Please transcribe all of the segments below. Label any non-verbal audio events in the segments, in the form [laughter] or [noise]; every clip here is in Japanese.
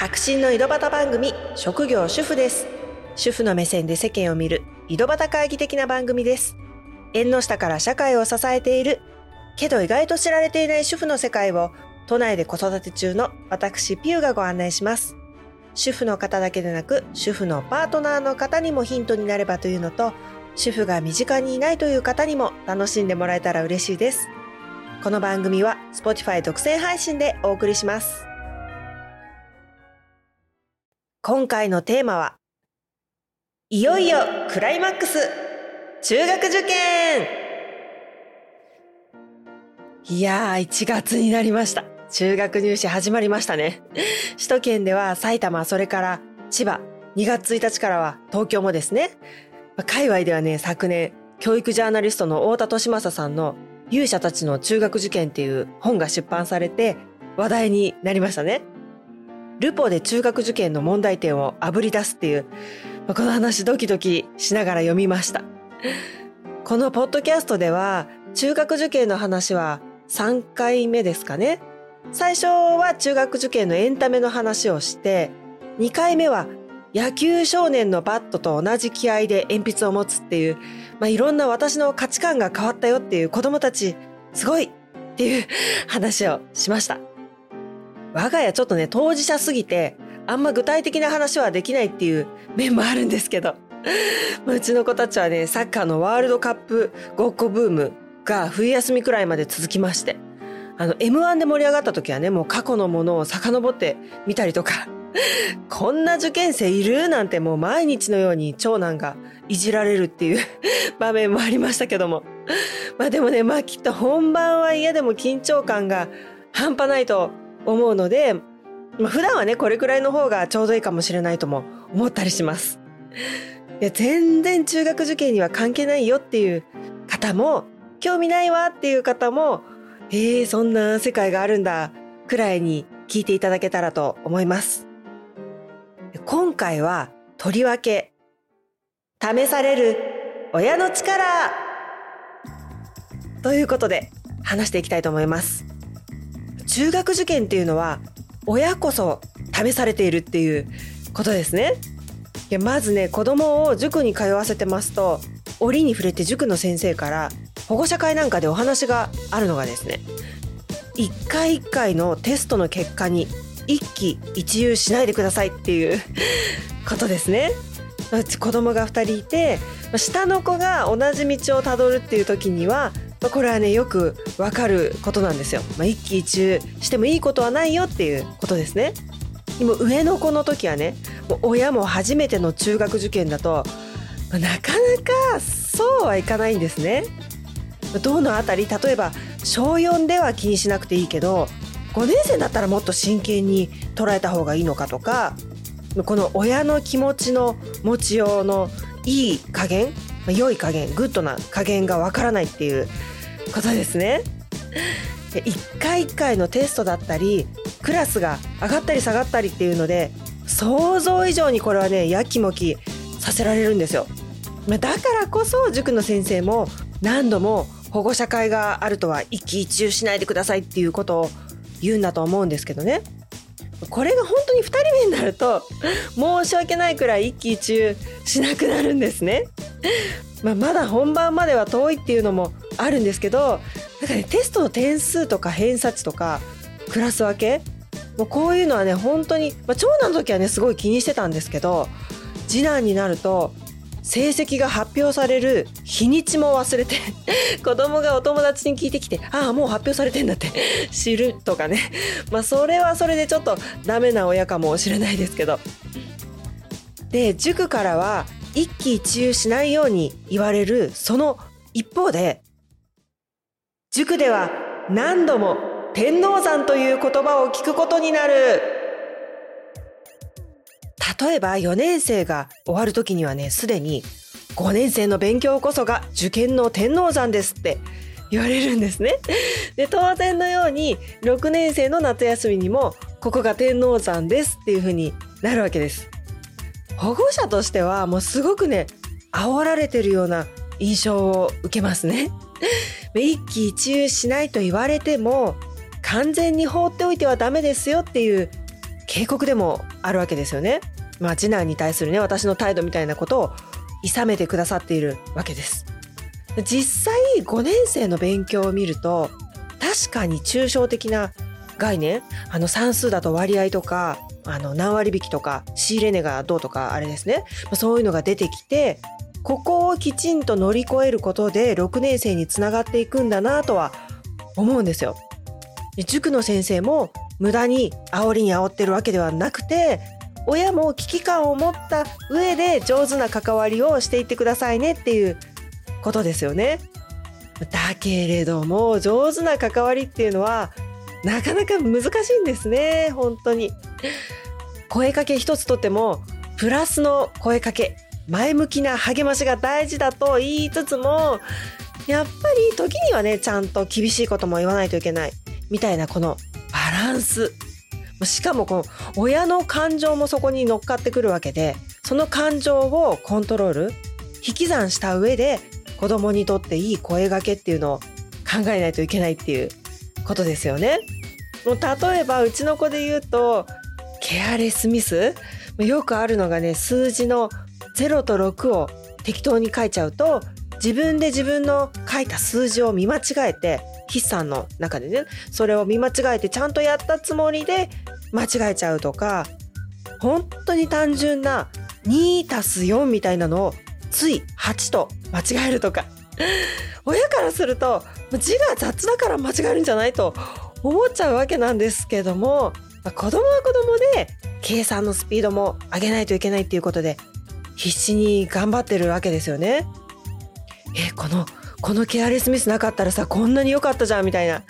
白真の井戸端番組職業主婦です。主婦の目線で世間を見る井戸端会議的な番組です。縁の下から社会を支えているけど意外と知られていない主婦の世界を都内で子育て中の私ピューがご案内します。主婦の方だけでなく主婦のパートナーの方にもヒントになればというのと主婦が身近にいないという方にも楽しんでもらえたら嬉しいです。この番組は Spotify 独占配信でお送りします。今回のテーマはいよいよクライマックス中学受験。いやー1月になりました。中学入試始まりましたね。[laughs] 首都圏では埼玉それから千葉2月1日からは東京もですね。界隈ではね昨年教育ジャーナリストの太田利正さんの勇者たちの中学受験っていう本が出版されて話題になりましたね。ルポで中学受験の問題点をあぶり出すっていう、この話ドキドキしながら読みました。[laughs] このポッドキャストでは中学受験の話は3回目ですかね。最初は中学受験のエンタメの話をして、2回目は野球少年のバットと同じ気合で鉛筆を持つっていう、まあ、いろんな私の価値観が変わったよっていう子供たち、すごいっていう話をしました。我が家ちょっとね、当事者すぎて、あんま具体的な話はできないっていう面もあるんですけど、[laughs] うちの子たちはね、サッカーのワールドカップごっこブームが冬休みくらいまで続きまして、あの、M1 で盛り上がった時はね、もう過去のものを遡ってみたりとか、[laughs] こんな受験生いるなんてもう毎日のように長男がいじられるっていう [laughs] 場面もありましたけども。まあでもね、まあきっと本番は嫌でも緊張感が半端ないと思うので、まあ、普段はね、これくらいの方がちょうどいいかもしれないとも思ったりします。いや全然中学受験には関係ないよっていう方も、興味ないわっていう方も、えー、そんな世界があるんだ、くらいに聞いていただけたらと思います。今回は、とりわけ、試される親の力ということで話していきたいと思います。中学受験っていうのは親こそ試されているっていうことですね。いやまずね子供を塾に通わせてますと折に触れて塾の先生から保護者会なんかでお話があるのがですね一回一回のテストの結果に一喜一憂しないでくださいっていう [laughs] ことですね。うち子供が2人いて下の子が同じ道をたどるっていう時にはまあ、これはねよくわかることなんですよ、まあ、一喜一憂してもいいことはないよっていうことですね。も上の子の時はねもう親も初めての中学受験だと、まあ、なかなかそうはいかないんですね。どのあたり例えば小4では気にしなくていいけど5年生だったらもっと真剣に捉えた方がいいのかとかこの親の気持ちの持ちようのいい加減ま良い加減グッドな加減がわからないっていうことですね。で1回1回のテストだったりクラスが上がったり下がったりっていうので想像以上にこれはねやきもきさせられるんですよ。まだからこそ塾の先生も何度も保護者会があるとは一喜一憂しないでくださいっていうことを言うんだと思うんですけどね。これが本当に2人目になると申し訳ないくらい一喜一憂しなくなるんですね。[laughs] まあ、まだ本番までは遠いっていうのもあるんですけどなんかねテストの点数とか偏差値とかクラス分け？もうこういうのはね本当に、まあ、長男の時はねすごい気にしてたんですけど次男になると成績が発表される日にちも忘れて [laughs] 子供がお友達に聞いてきてああもう発表されてんだって [laughs] 知るとかね。まあそれはそれでちょっとダメな親かもしれないですけど。で塾からは一喜一憂しないように言われるその一方で塾では何度も天王山という言葉を聞くことになる例えば4年生が終わる時にはねすでに5年生の勉強こそが受験の天王山ですって言われるんですね。で当然のように6年生の夏休みにもここが天王山ですっていうふうになるわけです。保護者としてはもうすごくね煽られてるような印象を受けますね。一喜一憂しないと言われても完全に放っておいてはダメですよっていう警告でもあるわけですよね。まあ次男に対するね私の態度みたいなことを諌めてくださっているわけです。実際5年生の勉強を見ると確かに抽象的な概念あの算数だと割合とかあの何割引きとか仕入れ値がどうとかあれですねまそういうのが出てきてここをきちんと乗り越えることで6年生につながっていくんだなとは思うんですよ。塾の先生も無駄に煽りに煽ってるわけではなくて親も危機感を持った上で上手な関わりをしていってくださいねっていうことですよね。だけれども上手な関わりっていうのはなかなか難しいんですね本当に。声かけ一つとってもプラスの声かけ前向きな励ましが大事だと言いつつもやっぱり時にはねちゃんと厳しいことも言わないといけないみたいなこのバランスしかもこの親の感情もそこに乗っかってくるわけでその感情をコントロール引き算した上で子供にとっていい声がけっていうのを考えないといけないっていうことですよね。もう例えばうちの子で言うとケアレスミス？よくあるのがね数字の0と6を適当に書いちゃうと自分で自分の書いた数字を見間違えて筆算の中でねそれを見間違えてちゃんとやったつもりで間違えちゃうとか本当に単純な2たす4みたいなのをつい8と間違えるとか親からすると字が雑だから間違えるんじゃないと思っちゃうわけなんですけども、まあ、子供は子供で計算のスピードも上げないといけないっていうことで必死に頑張ってるわけですよね。えこのこのケアレスミスなかったらさこんなに良かったじゃんみたいな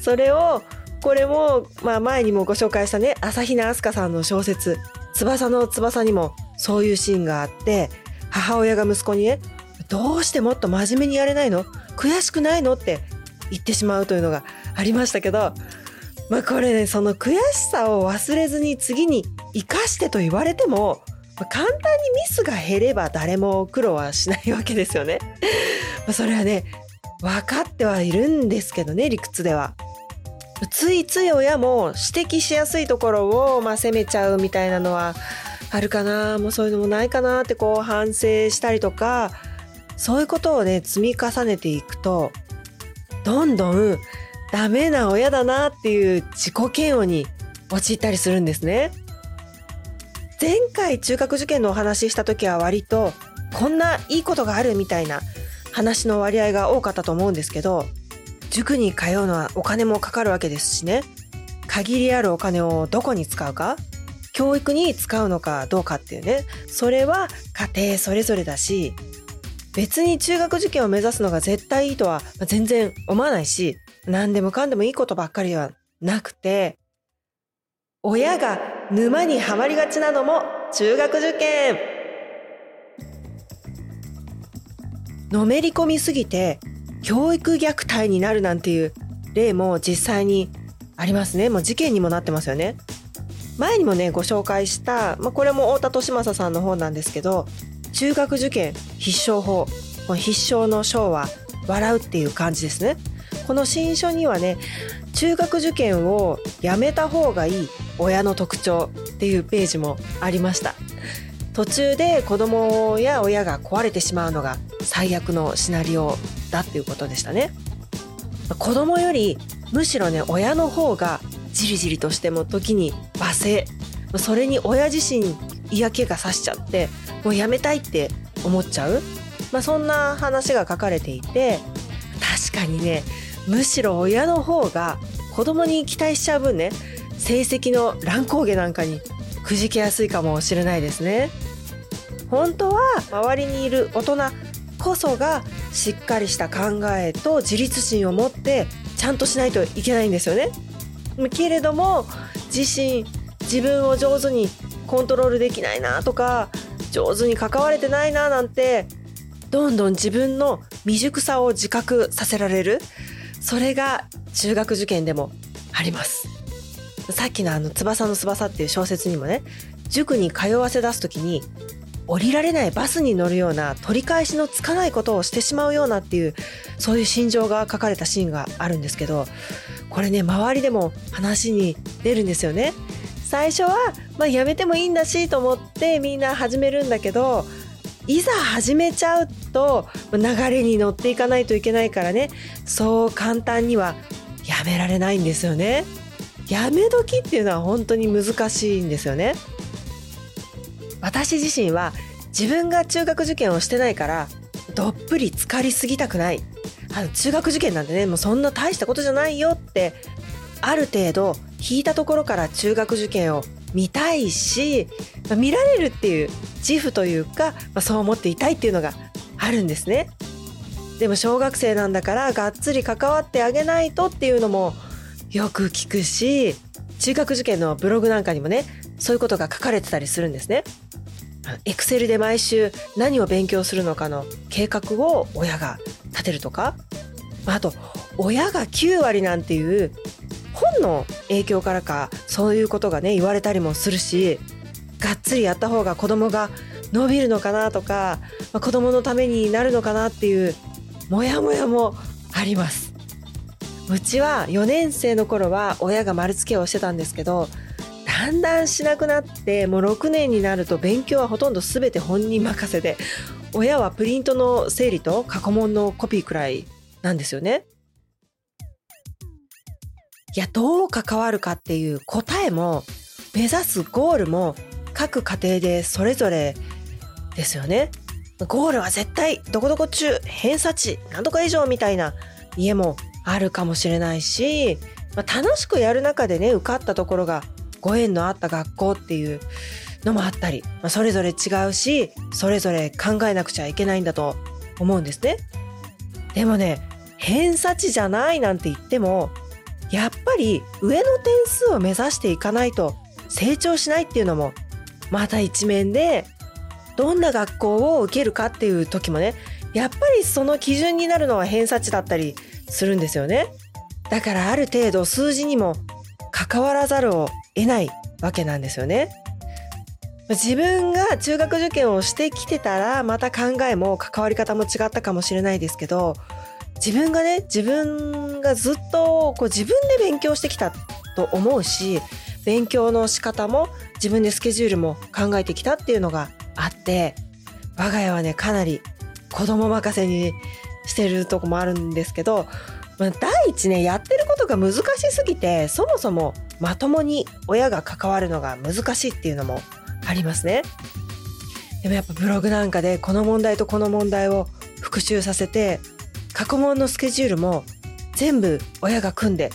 それをこれも、まあ、前にもご紹介したね朝比奈飛鳥さんの小説「翼の翼」にもそういうシーンがあって母親が息子にね「どうしてもっと真面目にやれないの？悔しくないの?」って言ってしまうというのがありましたけど、まあ、これねその悔しさを忘れずに次に生かしてと言われても、ま、簡単にミスが減れば誰も苦労はしないわけですよね。[laughs] まあそれはね分かってはいるんですけどね理屈では。ついつい親も指摘しやすいところを、まあ、責めちゃうみたいなのはあるかなもうそういうのもないかなってこう反省したりとかそういうことをね積み重ねていくとどんどんダメな親だなっていう自己嫌悪に陥ったりするんですね。前回中学受験のお話しした時は割とこんないいことがあるみたいな話の割合が多かったと思うんですけど塾に通うのはお金もかかるわけですしね限りあるお金をどこに使うか教育に使うのかどうかっていうねそれは家庭それぞれだし別に中学受験を目指すのが絶対いいとは全然思わないし何でもかんでもいいことばっかりではなくて親が沼にはまりがちなのも中学受験のめり込みすぎて教育虐待になるなんていう例も実際にありますね。もう事件にもなってますよね。前にもね、ご紹介した、まあ、これも太田利正さんの本なんですけど、中学受験必勝法。必勝の章は笑うっていう感じですね。この新書にはね、中学受験をやめた方がいい親の特徴っていうページもありました。途中で子供や親が壊れてしまうのが最悪のシナリオだっていうことでしたね。子供よりむしろね親の方がじりじりとしても時に罵声それに親自身嫌気がさしちゃってもうやめたいって思っちゃう、まあ、そんな話が書かれていて確かにねむしろ親の方が子供に期待しちゃう分ね成績の乱高下なんかにくじけやすいかもしれないですね。本当は周りにいる大人こそがしっかりした考えと自立心を持ってちゃんとしないといけないんですよね。けれども自身自分を上手にコントロールできないなとか上手に関われてないななんてどんどん自分の未熟さを自覚させられる。それが中学受験でもあります。さっきのあの翼の翼っていう小説にもね塾に通わせ出す時に降りられないバスに乗るような取り返しのつかないことをしてしまうようなっていうそういう心情が書かれたシーンがあるんですけどこれね周りでも話に出るんですよね。最初は、まあ、やめてもいいんだしと思ってみんな始めるんだけどいざ始めちゃうと流れに乗っていかないといけないからねそう簡単にはやめられないんですよね。やめ時っていうのは本当に難しいんですよね。私自身は自分が中学受験をしてないからどっぷり浸かりすぎたくないあの中学受験なんてねもうそんな大したことじゃないよってある程度引いたところから中学受験を見たいし、まあ、見られるっていう自負というか、まあ、そう思っていたいっていうのがあるんですね。でも小学生なんだからがっつり関わってあげないとっていうのもよく聞くし中学受験のブログなんかにもねそういうことが書かれてたりするんですね。エクセルで毎週何を勉強するのかの計画を親が立てるとかあと親が9割なんていう本の影響からかそういうことがね言われたりもするしがっつりやった方が子供が伸びるのかなとか、まあ、子供のためになるのかなっていうモヤモヤもありますうちは4年生の頃は親が丸付けをしてたんですけどだんだんしなくなってもう6年になると勉強はほとんど全て本人任せで親はプリントの整理と過去問のコピーくらいなんですよね。いやどう関わるかっていう答えも目指すゴールも各家庭でそれぞれですよね。ゴールは絶対どこどこ中偏差値何とか以上みたいな家もあるかもしれないし、まあ、楽しくやる中でね受かったところがご縁のあった学校っていうのもあったり、まあ、それぞれ違うしそれぞれ考えなくちゃいけないんだと思うんですね。でもね偏差値じゃないなんて言ってもやっぱり上の点数を目指していかないと成長しないっていうのもまた一面でどんな学校を受けるかっていう時もねやっぱりその基準になるのは偏差値だったりするんですよね。だからある程度数字にも関わらざるを得ないわけなんですよね。自分が中学受験をしてきてたらまた考えも関わり方も違ったかもしれないですけど自分がね自分がずっとこう自分で勉強してきたと思うし勉強の仕方も自分でスケジュールも考えてきたっていうのがあって我が家はねかなり子供任せにしてるとこもあるんですけど、ま、第一ねやってることが難しすぎてそもそもまともに親が関わるのが難しいっていうのもありますね。でもやっぱブログなんかでこの問題とこの問題を復習させて過去問のスケジュールも全部親が組んで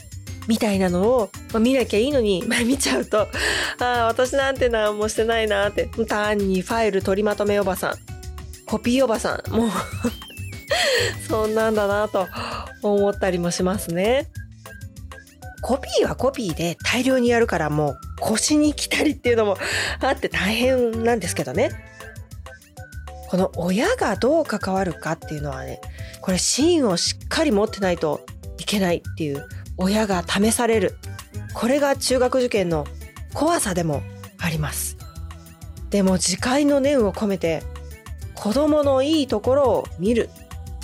みたいなのを、まあ、見なきゃいいのに、[laughs] まあ、見ちゃうとああ私なんて何もしてないなって単にファイル取りまとめおばさんコピーおばさんもう [laughs] そんなんだなと思ったりもしますね。コピーはコピーで大量にやるからもう腰に来たりっていうのもあって大変なんですけどね。この親がどう関わるかっていうのはねこれ芯をしっかり持ってないとけないっていう親が試される。これが中学受験の怖さでもあります。でも自戒の念を込めて子供のいいところを見る。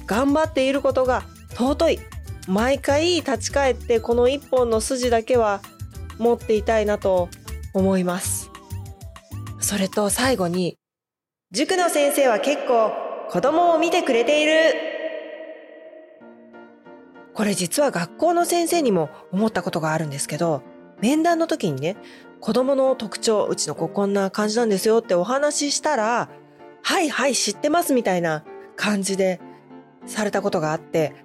頑張っていることが尊い。毎回立ち返ってこの一本の筋だけは持っていたいなと思います。それと最後に塾の先生は結構子供を見てくれている。これ実は学校の先生にも思ったことがあるんですけど、面談の時にね、子供の特徴、うちの子こんな感じなんですよってお話ししたら、はいはい知ってますみたいな感じでされたことがあって、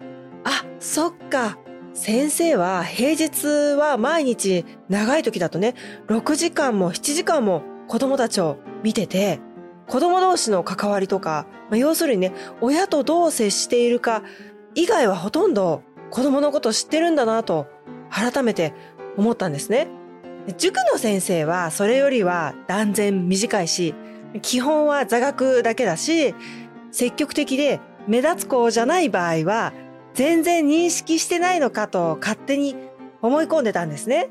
あ、そっか。先生は平日は毎日長い時だとね、6時間も7時間も子供たちを見てて、子供同士の関わりとか、まあ、要するにね、親とどう接しているか以外はほとんど子供のこと知ってるんだなと改めて思ったんですね。塾の先生はそれよりは断然短いし、基本は座学だけだし、積極的で目立つ子じゃない場合は全然認識してないのかと勝手に思い込んでたんですね。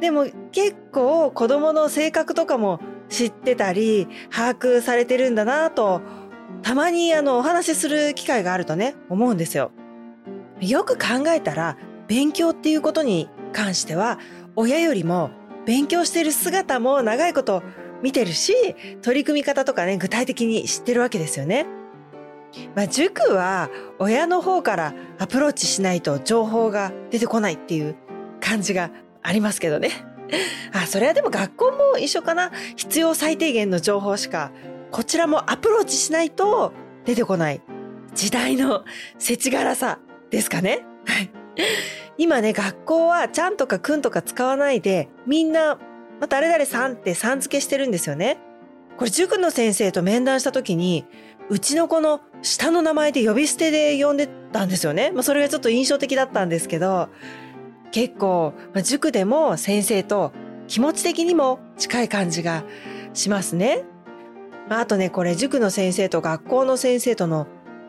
でも結構子供の性格とかも知ってたり把握されてるんだなとたまにあのお話しする機会があるとね思うんですよ。よく考えたら勉強っていうことに関しては親よりも勉強してる姿も長いこと見てるし取り組み方とかね具体的に知ってるわけですよね。まあ、塾は親の方からアプローチしないと情報が出てこないっていう感じがありますけどね。[laughs] あ、それはでも学校も一緒かな。必要最低限の情報しかこちらもアプローチしないと出てこない時代の世知辛さですかね？はい。今ね、学校はちゃんとかくんとか使わないで、みんな、まあ、誰々さんってさん付けしてるんですよね。これ塾の先生と面談した時に、うちの子の下の名前で呼び捨てで呼んでたんですよね。まあ、それがちょっと印象的だったんですけど、結構、まあ、塾でも先生と気持ち的にも近い感じがしますね。まあ、あとね、これ塾の先生と学校の先生との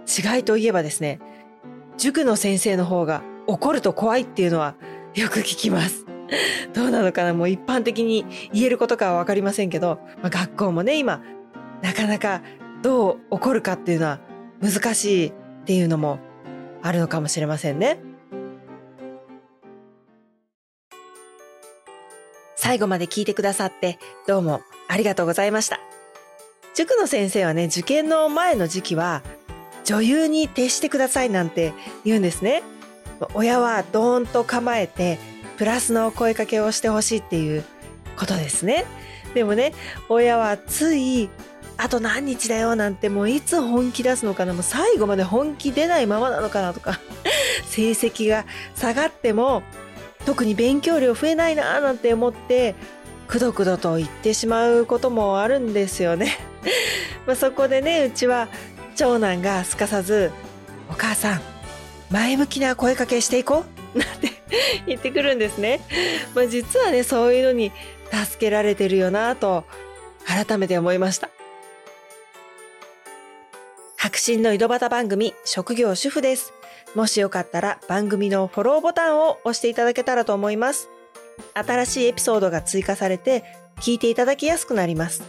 違いといえばですね、塾の先生の方が怒ると怖いっていうのはよく聞きます。[laughs] どうなのかな？もう一般的に言えることかはわかりませんけど、まあ、学校もね、今、なかなかどう怒るかっていうのは難しいっていうのもあるのかもしれませんね。最後まで聞いてくださってどうもありがとうございました。塾の先生はね、受験の前の時期は女優に徹してくださいなんて言うんですね。親はドーンと構えてプラスの声かけをしてほしいっていうことですね。でもね、親はついあと何日だよなんてもういつ本気出すのかなもう最後まで本気出ないままなのかなとか [laughs] 成績が下がっても特に勉強量増えないななんて思ってくどくどと言ってしまうこともあるんですよね。[laughs] まあそこでねうちは長男がすかさず「お母さん前向きな声かけしていこう」なんて言ってくるんですね。まあ実はねそういうのに助けられてるよなと改めて思いました。白真の井戸端番組、職業主婦です。もしよかったら番組のフォローボタンを押していただけたらと思います。新しいエピソードが追加されて聞いていただきやすくなります。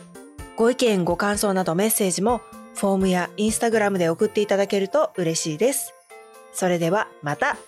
ご意見、ご感想などメッセージもフォームやインスタグラムで送っていただけると嬉しいです。それではまた。